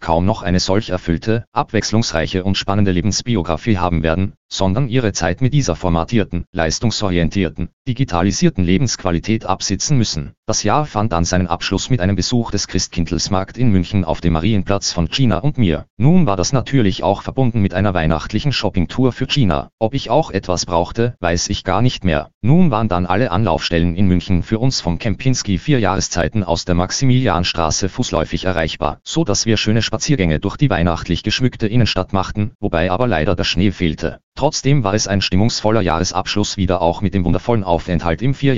S3: kaum noch eine solch erfüllte, abwechslungsreiche und spannende Lebensbiografie haben werden, sondern ihre Zeit mit dieser formatierten, leistungsorientierten, digitalisierten Lebensqualität absitzen müssen. Das Jahr fand dann seinen Abschluss mit einem Besuch des Christkindlesmarkt in München auf dem Marienplatz von Gina und mir. Nun war das natürlich auch verbunden mit einer weihnachtlichen Shoppingtour für Gina. Ob ich auch etwas brauchte, weiß ich gar nicht mehr. Nun waren dann alle Anlaufstellen in München für uns vom Kempinski vier Jahreszeiten aus der Maximilianstraße fußläufig erreichbar, so dass wir schöne Spaziergänge durch die weihnachtlich geschmückte Innenstadt machten, wobei aber leider der Schnee fehlte. Trotzdem war es ein stimmungsvoller Jahresabschluss wieder auch mit dem wundervollen Aufenthalt im vier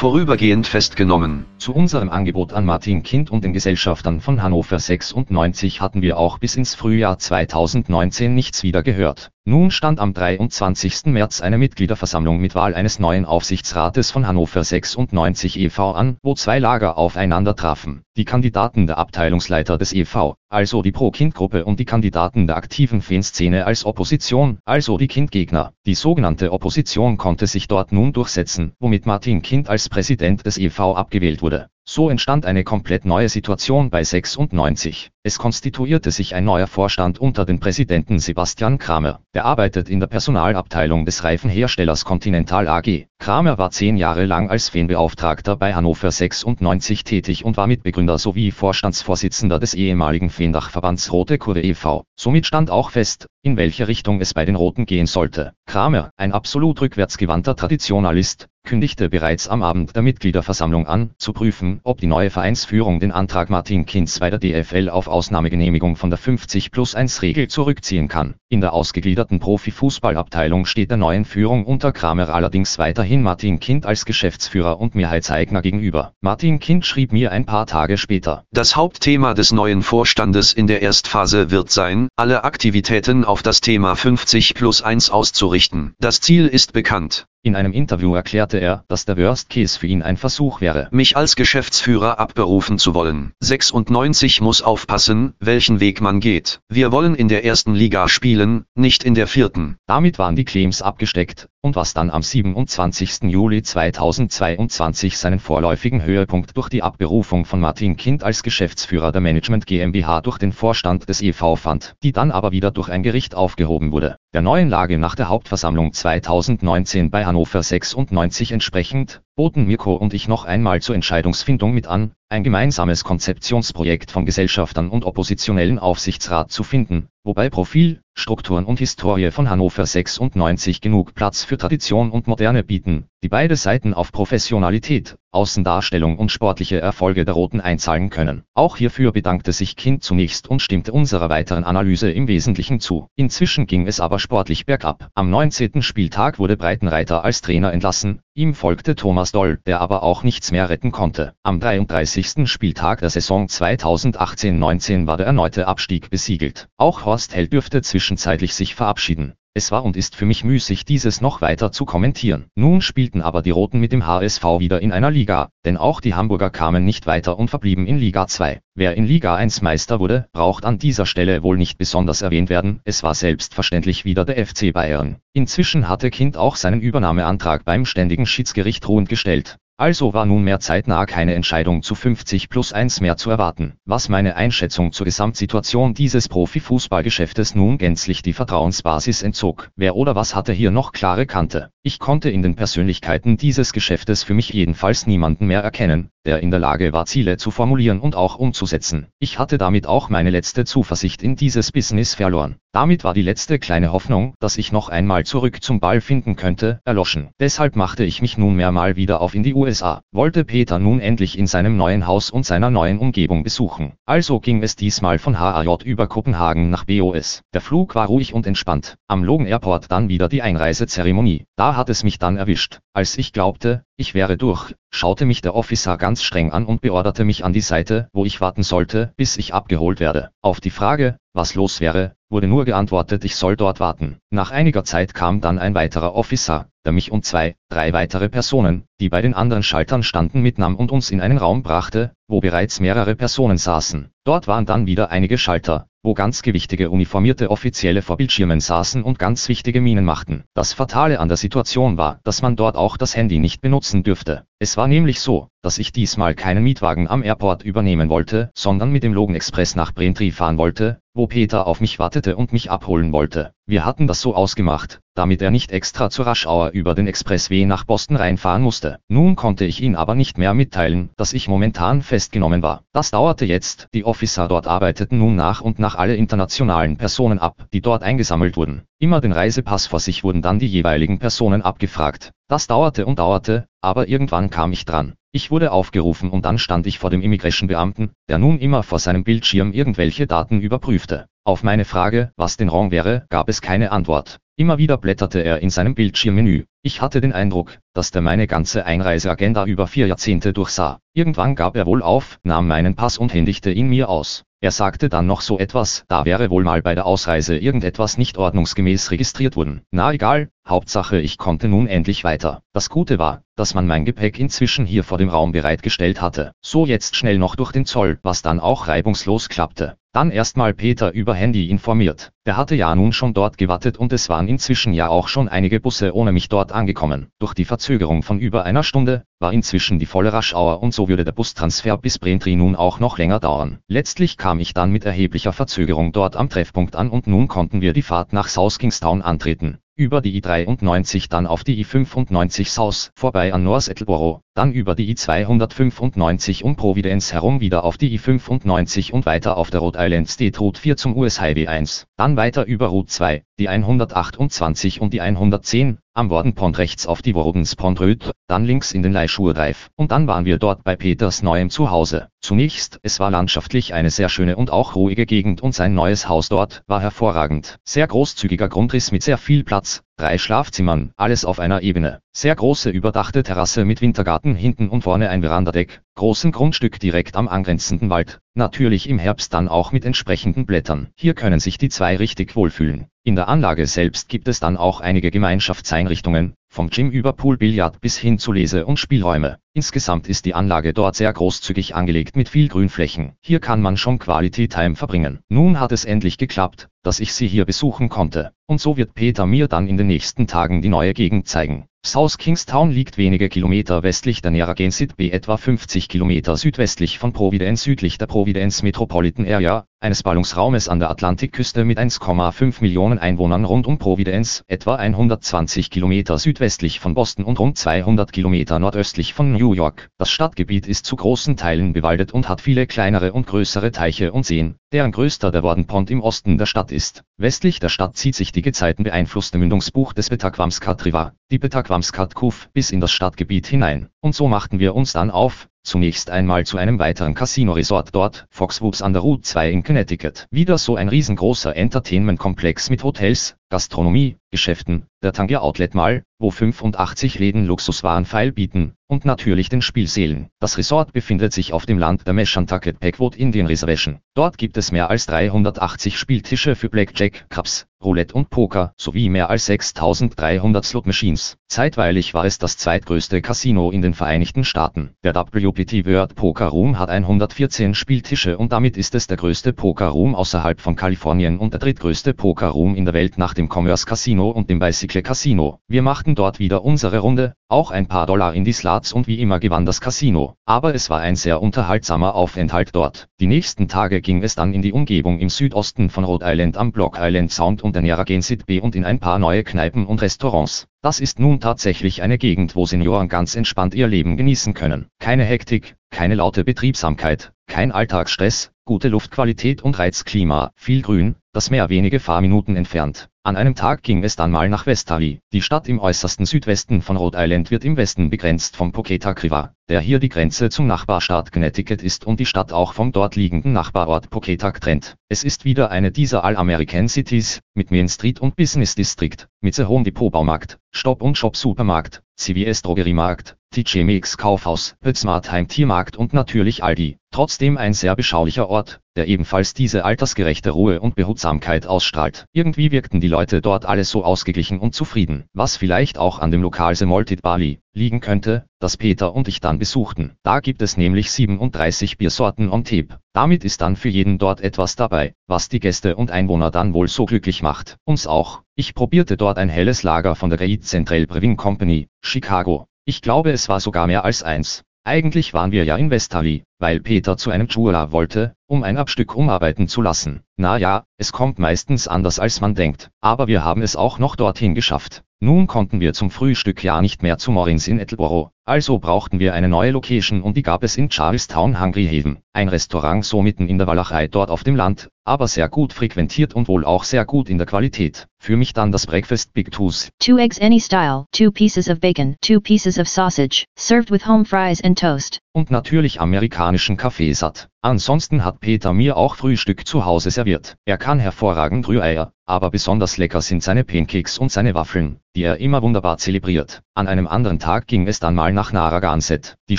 S2: vorübergehend festgenommen.
S3: Zu unserem Angebot an Martin Kind und den Gesellschaftern von Hannover 96 hatten wir auch bis ins Frühjahr 2019 nichts wieder gehört. Nun stand am 23. März eine Mitgliederversammlung mit Wahl eines neuen Aufsichtsrates von Hannover 96 e.V. an, wo zwei Lager aufeinander trafen. Die Kandidaten der Abteilungsleiter des e.V., also die Pro-Kind-Gruppe und die Kandidaten der aktiven Fanszene als Opposition, also die Kindgegner. Die sogenannte Opposition konnte sich dort nun durchsetzen, womit Martin Kind als Präsident des e.V. abgewählt wurde. So entstand eine komplett neue Situation bei 96. Es konstituierte sich ein neuer Vorstand unter den Präsidenten Sebastian Kramer. Der arbeitet in der Personalabteilung des Reifenherstellers Continental AG. Kramer war zehn Jahre lang als Fanbeauftragter bei Hannover 96 tätig und war Mitbegründer sowie Vorstandsvorsitzender des ehemaligen Fendachverbands Rote Kurve e.V. Somit stand auch fest, in welche Richtung es bei den Roten gehen sollte. Kramer, ein absolut rückwärtsgewandter Traditionalist, kündigte bereits am Abend der Mitgliederversammlung an, zu prüfen, ob die neue Vereinsführung den Antrag Martin Kinz bei der DFL auf Ausnahmegenehmigung von der 50 plus 1 Regel zurückziehen kann. In der ausgegliederten Profifußballabteilung steht der neuen Führung unter Kramer allerdings weiterhin Martin Kind als Geschäftsführer und Mehrheitseigner gegenüber. Martin Kind schrieb mir ein paar Tage später.
S2: Das Hauptthema des neuen Vorstandes in der Erstphase wird sein, alle Aktivitäten auf das Thema 50 plus 1 auszurichten. Das Ziel ist bekannt.
S3: In einem Interview erklärte er, dass der Worst Case für ihn ein Versuch wäre,
S2: mich als Geschäftsführer abberufen zu wollen. 96 muss aufpassen, welchen Weg man geht. Wir wollen in der ersten Liga spielen, nicht in der vierten.
S3: Damit waren die Claims abgesteckt, und was dann am 27. Juli 2022 seinen vorläufigen Höhepunkt durch die Abberufung von Martin Kind als Geschäftsführer der Management GmbH durch den Vorstand des EV fand, die dann aber wieder durch ein Gericht aufgehoben wurde. Der neuen Lage nach der Hauptversammlung 2019 bei Hannover 96 entsprechend, boten Mirko und ich noch einmal zur Entscheidungsfindung mit an, ein gemeinsames Konzeptionsprojekt von Gesellschaftern und oppositionellen Aufsichtsrat zu finden, wobei Profil, Strukturen und Historie von Hannover 96 genug Platz für Tradition und Moderne bieten, die beide Seiten auf Professionalität, Außendarstellung und sportliche Erfolge der Roten einzahlen können. Auch hierfür bedankte sich Kind zunächst und stimmte unserer weiteren Analyse im Wesentlichen zu. Inzwischen ging es aber sportlich bergab. Am 19. Spieltag wurde Breitenreiter als Trainer entlassen, ihm folgte Thomas Doll, der aber auch nichts mehr retten konnte. Am 33. Spieltag der Saison 2018-19 war der erneute Abstieg besiegelt. Auch Horst Held dürfte zwischenzeitlich sich verabschieden. Es war und ist für mich müßig dieses noch weiter zu kommentieren. Nun spielten aber die Roten mit dem HSV wieder in einer Liga, denn auch die Hamburger kamen nicht weiter und verblieben in Liga 2. Wer in Liga 1 Meister wurde, braucht an dieser Stelle wohl nicht besonders erwähnt werden, es war selbstverständlich wieder der FC Bayern. Inzwischen hatte Kind auch seinen Übernahmeantrag beim ständigen Schiedsgericht ruhend gestellt. Also war nunmehr zeitnah keine Entscheidung zu 50 plus 1 mehr zu erwarten, was meine Einschätzung zur Gesamtsituation dieses Profifußballgeschäftes nun gänzlich die Vertrauensbasis entzog. Wer oder was hatte hier noch klare Kante? Ich konnte in den Persönlichkeiten dieses Geschäftes für mich jedenfalls niemanden mehr erkennen, der in der Lage war Ziele zu formulieren und auch umzusetzen. Ich hatte damit auch meine letzte Zuversicht in dieses Business verloren. Damit war die letzte kleine Hoffnung, dass ich noch einmal zurück zum Ball finden könnte, erloschen. Deshalb machte ich mich nunmehr mal wieder auf in die USA, wollte Peter nun endlich in seinem neuen Haus und seiner neuen Umgebung besuchen. Also ging es diesmal von HAJ über Kopenhagen nach BOS. Der Flug war ruhig und entspannt. Am Logan Airport dann wieder die Einreisezeremonie. Da hat es mich dann erwischt. Als ich glaubte, ich wäre durch, schaute mich der Officer ganz streng an und beorderte mich an die Seite, wo ich warten sollte, bis ich abgeholt werde. Auf die Frage, was los wäre, wurde nur geantwortet, ich soll dort warten. Nach einiger Zeit kam dann ein weiterer Officer, der mich und zwei, drei weitere Personen, die bei den anderen Schaltern standen, mitnahm und uns in einen Raum brachte, wo bereits mehrere Personen saßen. Dort waren dann wieder einige Schalter, wo ganz gewichtige uniformierte Offizielle vor Bildschirmen saßen und ganz wichtige Minen machten. Das Fatale an der Situation war, dass man dort auch das Handy nicht benutzen dürfte. Es war nämlich so, dass ich diesmal keinen Mietwagen am Airport übernehmen wollte, sondern mit dem Logan Express nach Braintree fahren wollte, wo Peter auf mich wartete und mich abholen wollte. Wir hatten das so ausgemacht, damit er nicht extra zur Raschauer über den Expressway nach Boston reinfahren musste. Nun konnte ich ihn aber nicht mehr mitteilen, dass ich momentan festgenommen war. Das dauerte jetzt, die Officer dort arbeiteten nun nach und nach alle internationalen Personen ab, die dort eingesammelt wurden. Immer den Reisepass vor sich wurden dann die jeweiligen Personen abgefragt. Das dauerte und dauerte, aber irgendwann kam ich dran. Ich wurde aufgerufen und dann stand ich vor dem Immigration-Beamten, der nun immer vor seinem Bildschirm irgendwelche Daten überprüfte. Auf meine Frage, was denn wrong wäre, gab es keine Antwort. Immer wieder blätterte er in seinem Bildschirmmenü. Ich hatte den Eindruck, dass der meine ganze Einreiseagenda über vier Jahrzehnte durchsah. Irgendwann gab er wohl auf, nahm meinen Pass und händigte ihn mir aus. Er sagte dann noch so etwas, da wäre wohl mal bei der Ausreise irgendetwas nicht ordnungsgemäß registriert worden. Na egal, Hauptsache ich konnte nun endlich weiter. Das Gute war, dass man mein Gepäck inzwischen hier vor dem Raum bereitgestellt hatte. So jetzt schnell noch durch den Zoll, was dann auch reibungslos klappte. Dann erstmal Peter über Handy informiert. Der hatte ja nun schon dort gewartet und es waren inzwischen ja auch schon einige Busse ohne mich dort angekommen. Durch die Verzögerung von über einer Stunde war inzwischen die volle Raschauer und so würde der Bustransfer bis Braintree nun auch noch länger dauern. Letztlich kam ich dann mit erheblicher Verzögerung dort am Treffpunkt an und nun konnten wir die Fahrt nach South Kingstown antreten über die I93 dann auf die I95 South, vorbei an North Attleboro, dann über die I295 um Providence herum wieder auf die I95 und weiter auf der Rhode Island State Route 4 zum US Highway 1, dann weiter über Route 2, die 128 und die 110, am Wardenpond rechts auf die Wardenspond Road, dann links in den Leihschuhe Drive, und dann waren wir dort bei Peters neuem Zuhause. Zunächst, es war landschaftlich eine sehr schöne und auch ruhige Gegend und sein neues Haus dort war hervorragend. Sehr großzügiger Grundriss mit sehr viel Platz, drei Schlafzimmern, alles auf einer Ebene. Sehr große überdachte Terrasse mit Wintergarten hinten und vorne ein Verandadeck, großen Grundstück direkt am angrenzenden Wald, natürlich im Herbst dann auch mit entsprechenden Blättern. Hier können sich die zwei richtig wohlfühlen. In der Anlage selbst gibt es dann auch einige Gemeinschaftseinrichtungen, vom Gym über Pool, Billard bis hin zu Lese- und Spielräume. Insgesamt ist die Anlage dort sehr großzügig angelegt mit viel Grünflächen. Hier kann man schon Quality Time verbringen. Nun hat es endlich geklappt, dass ich sie hier besuchen konnte. Und so wird Peter mir dann in den nächsten Tagen die neue Gegend zeigen. South Kingstown liegt wenige Kilometer westlich der Narragansett Bay, etwa 50 Kilometer südwestlich von Providence, südlich der Providence Metropolitan Area, eines Ballungsraumes an der Atlantikküste mit 1,5 Millionen Einwohnern rund um Providence, etwa 120 Kilometer südwestlich von Boston und rund 200 Kilometer nordöstlich von New York. Das Stadtgebiet ist zu großen Teilen bewaldet und hat viele kleinere und größere Teiche und Seen, deren größter der Warden Pond im Osten der Stadt ist. Westlich der Stadt zieht sich die gezeitenbeeinflusste Mündungsbuch des Petaquamscat River, die Petaquamscat Kuf, bis in das Stadtgebiet hinein. Und so machten wir uns dann auf, Zunächst einmal zu einem weiteren Casino-Resort dort, Foxwoods an der Route 2 in Connecticut. Wieder so ein riesengroßer Entertainment-Komplex mit Hotels, Gastronomie, Geschäften, der Tangier Outlet Mall, wo 85 Läden Luxuswaren feil bieten, und natürlich den Spielsälen. Das Resort befindet sich auf dem Land der Meshantucket Packwood Indian Reservation. Dort gibt es mehr als 380 Spieltische für Blackjack, Craps, Roulette und Poker, sowie mehr als 6300 Slot Machines. Zeitweilig war es das zweitgrößte Casino in den Vereinigten Staaten. Der WPT World Poker Room hat 114 Spieltische und damit ist es der größte Poker Room außerhalb von Kalifornien und der drittgrößte Poker Room in der Welt nach dem Commerce Casino und dem Bicycle Casino. Wir machten dort wieder unsere Runde, auch ein paar Dollar in die Slots und wie immer gewann das Casino. Aber es war ein sehr unterhaltsamer Aufenthalt dort. Die nächsten Tage ging es dann in die Umgebung im Südosten von Rhode Island am Block Island Sound und der Narragansett Bay und in ein paar neue Kneipen und Restaurants. Das ist nun tatsächlich eine Gegend, wo Senioren ganz entspannt ihr Leben genießen können. Keine Hektik, keine laute Betriebsamkeit, kein Alltagsstress, gute Luftqualität und Reizklima, viel Grün, das Meer wenige Fahrminuten entfernt. An einem Tag ging es dann mal nach Westali. Die Stadt im äußersten Südwesten von Rhode Island wird im Westen begrenzt vom Pocketuck River, der hier die Grenze zum Nachbarstaat Connecticut ist und die Stadt auch vom dort liegenden Nachbarort Pocketuck trennt. Es ist wieder eine dieser All-American Cities, mit Main Street und Business District, mit The Home Depot Baumarkt, Stop und Shop Supermarkt, CVS Drogeriemarkt, TJ Maxx Kaufhaus, PetSmart Heimtiermarkt und natürlich Aldi. Trotzdem ein sehr beschaulicher Ort, der ebenfalls diese altersgerechte Ruhe und Behutsamkeit ausstrahlt. Irgendwie wirkten die Leute dort alle so ausgeglichen und zufrieden, was vielleicht auch an dem Lokal The Malted Bali liegen könnte, das Peter und ich dann besuchten. Da gibt es nämlich 37 Biersorten on Tape. Damit ist dann für jeden dort etwas dabei, was die Gäste und Einwohner dann wohl so glücklich macht. Uns auch. Ich probierte dort ein helles Lager von der Great Central Brewing Company, Chicago. Ich glaube es war sogar mehr als eins. Eigentlich waren wir ja in Westali, weil Peter zu einem Jeweler wollte, um ein Abstück umarbeiten zu lassen. Na ja, es kommt meistens anders als man denkt, aber wir haben es auch noch dorthin geschafft. Nun konnten wir zum Frühstück ja nicht mehr zu Morins in Ettleboro, also brauchten wir eine neue Location und die gab es in Charlestown Hungry Haven, ein Restaurant so mitten in der Walachei dort auf dem Land, aber sehr gut frequentiert und wohl auch sehr gut in der Qualität. Für mich dann das Breakfast Big Two's.
S4: Two eggs any style, two pieces of bacon, two pieces of sausage, served with home fries and toast.
S3: Und natürlich amerikanischen Kaffee satt. Ansonsten hat Peter mir auch Frühstück zu Hause serviert. Er kann hervorragend Rühreier, aber besonders lecker sind seine Pancakes und seine Waffeln, die er immer wunderbar zelebriert. An einem anderen Tag ging es dann mal nach Narragansett. Die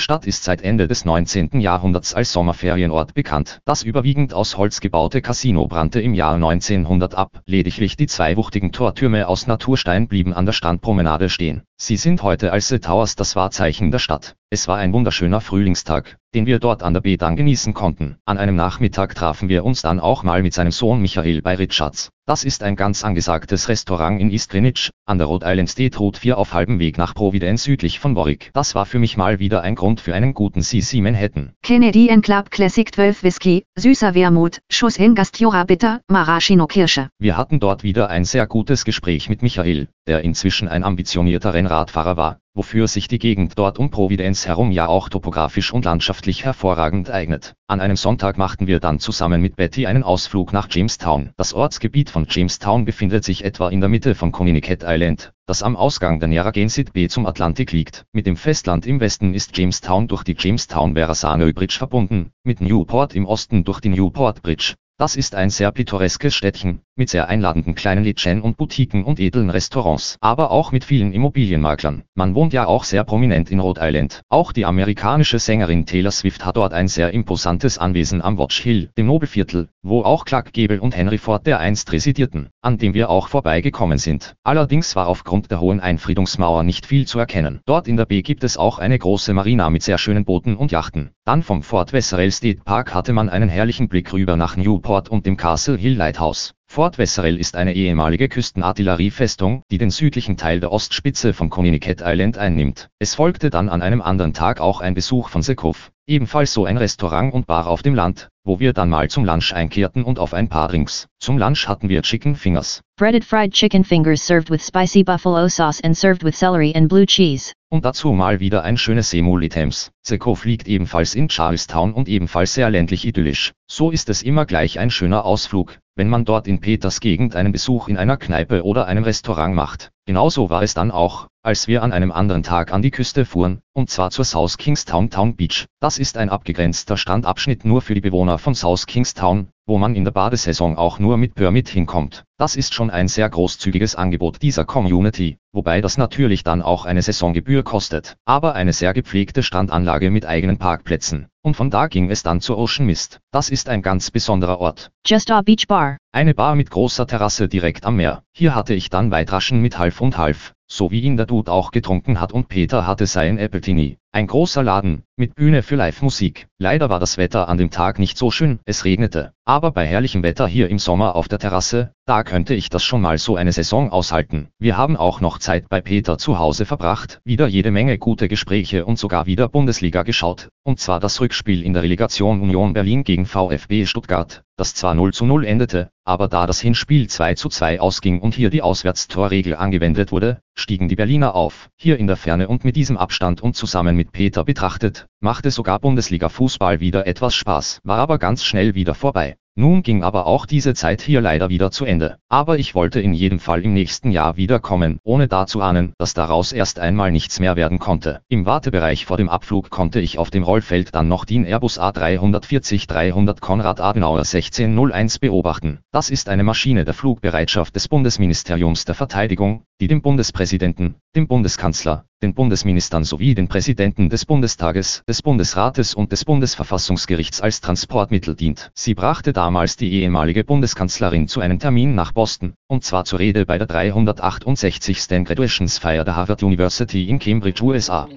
S3: Stadt ist seit Ende des 19. Jahrhunderts als Sommerferienort bekannt. Das überwiegend aus Holz gebaute Casino brannte im Jahr 1900 ab. Lediglich die zwei wuchtigen Tortürme aus Naturstein blieben an der Strandpromenade stehen. Sie sind heute als The Towers das Wahrzeichen der Stadt. Es war ein wunderschöner Frühlingstag, den wir dort an der B dann genießen konnten. An einem Nachmittag trafen wir uns dann auch mal mit seinem Sohn Michael bei Richards. Das ist ein ganz angesagtes Restaurant in East Greenwich, an der Rhode Island State Route 4 auf halbem Weg nach Providence südlich von Warwick. Das war für mich mal wieder ein Grund für einen guten CC Manhattan.
S6: Canadian Club Classic 12 Whisky, süßer Wermut, Schuss Angostura Bitter, Maraschino Kirsche.
S3: Wir hatten dort wieder ein sehr gutes Gespräch mit Michael, der inzwischen ein ambitionierter Rennradfahrer war, wofür sich die Gegend dort um Providence herum ja auch topografisch und landschaftlich hervorragend eignet. An einem Sonntag machten wir dann zusammen mit Betty einen Ausflug nach Jamestown. Das Ortsgebiet von Jamestown befindet sich etwa in der Mitte von Communicate Island, das am Ausgang der Narragansett Bay zum Atlantik liegt. Mit dem Festland im Westen ist Jamestown durch die Jamestown-Verrazano Bridge verbunden, mit Newport im Osten durch die Newport Bridge. Das ist ein sehr pittoreskes Städtchen, mit sehr einladenden kleinen Lädchen und Boutiquen und edlen Restaurants, aber auch mit vielen Immobilienmaklern. Man wohnt ja auch sehr prominent in Rhode Island. Auch die amerikanische Sängerin Taylor Swift hat dort ein sehr imposantes Anwesen am Watch Hill, dem Nobelviertel, wo auch Clark Gable und Henry Ford der einst residierten, an dem wir auch vorbeigekommen sind. Allerdings war aufgrund der hohen Einfriedungsmauer nicht viel zu erkennen. Dort in der B gibt es auch eine große Marina mit sehr schönen Booten und Yachten. Dann vom Fort Wesserell State Park hatte man einen herrlichen Blick rüber nach Newport und dem Castle Hill Lighthouse. Fort Wesserell ist eine ehemalige Küstenartilleriefestung, die den südlichen Teil der Ostspitze von Communicate Island einnimmt. Es folgte dann an einem anderen Tag auch ein Besuch von Sekov, ebenfalls so ein Restaurant und Bar auf dem Land, wo wir dann mal zum Lunch einkehrten und auf ein paar Drinks. Zum Lunch hatten wir Chicken Fingers.
S4: Breaded fried chicken fingers served with spicy buffalo sauce and served with celery and blue cheese.
S3: Und dazu mal wieder ein schönes Semul-Items. Sekov liegt ebenfalls in Charlestown und ebenfalls sehr ländlich idyllisch. So ist es immer gleich ein schöner Ausflug, wenn man dort in Peters Gegend einen Besuch in einer Kneipe oder einem Restaurant macht. Genauso war es dann auch, als wir an einem anderen Tag an die Küste fuhren, und zwar zur South Kingstown Town Beach. Das ist ein abgegrenzter Strandabschnitt nur für die Bewohner von South Kingstown, wo man in der Badesaison auch nur mit Permit hinkommt. Das ist schon ein sehr großzügiges Angebot dieser Community, wobei das natürlich dann auch eine Saisongebühr kostet, aber eine sehr gepflegte Strandanlage mit eigenen Parkplätzen. Und von da ging es dann zur Ocean Mist. Das ist ein ganz besonderer Ort.
S4: Just a beach bar.
S3: Eine Bar mit großer Terrasse direkt am Meer. Hier hatte ich dann Weitraschen mit half und half, so wie ihn der Dude auch getrunken hat und Peter hatte sein Appletini. Ein großer Laden, mit Bühne für Live-Musik. Leider war das Wetter an dem Tag nicht so schön, es regnete. Aber bei herrlichem Wetter hier im Sommer auf der Terrasse, da könnte ich das schon mal so eine Saison aushalten. Wir haben auch noch Zeit bei Peter zu Hause verbracht, wieder jede Menge gute Gespräche und sogar wieder Bundesliga geschaut. Und zwar das Rückspiel in der Relegation Union Berlin gegen VfB Stuttgart, das zwar 0 zu 0 endete, aber da das Hinspiel 2 zu 2 ausging und hier die Auswärtstorregel angewendet wurde, stiegen die Berliner auf. Hier in der Ferne und mit diesem Abstand und zusammen mit Peter betrachtet, machte sogar Bundesliga-Fußball wieder etwas Spaß, war aber ganz schnell wieder vorbei. Nun ging aber auch diese Zeit hier leider wieder zu Ende. Aber ich wollte in jedem Fall im nächsten Jahr wiederkommen, ohne da zu ahnen, dass daraus erst einmal nichts mehr werden konnte. Im Wartebereich vor dem Abflug konnte ich auf dem Rollfeld dann noch den Airbus A340-300 Konrad Adenauer 1601 beobachten. Das ist eine Maschine der Flugbereitschaft des Bundesministeriums der Verteidigung, die dem Bundespräsidenten, dem Bundeskanzler, den Bundesministern sowie den Präsidenten des Bundestages, des Bundesrates und des Bundesverfassungsgerichts als Transportmittel dient. Sie brachte damals die ehemalige Bundeskanzlerin zu einem Termin nach Boston, und zwar zur Rede bei der 368. Graduationsfeier der Harvard University in Cambridge, USA.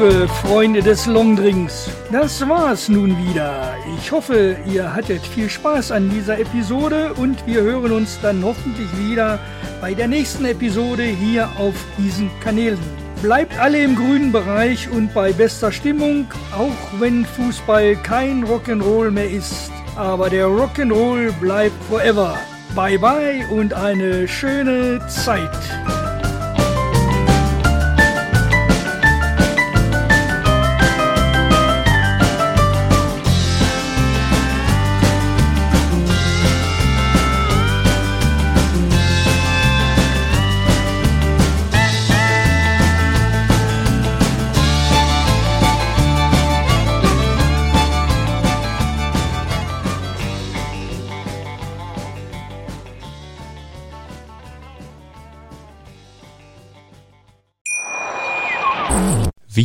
S1: Liebe Freunde des Longdrinks, das war's nun wieder. Ich hoffe, ihr hattet viel Spaß an dieser Episode und wir hören uns dann hoffentlich wieder bei der nächsten Episode hier auf diesen Kanälen. Bleibt alle im grünen Bereich und bei bester Stimmung, auch wenn Fußball kein Rock'n'Roll mehr ist. Aber der Rock'n'Roll bleibt forever. Bye bye und eine schöne Zeit.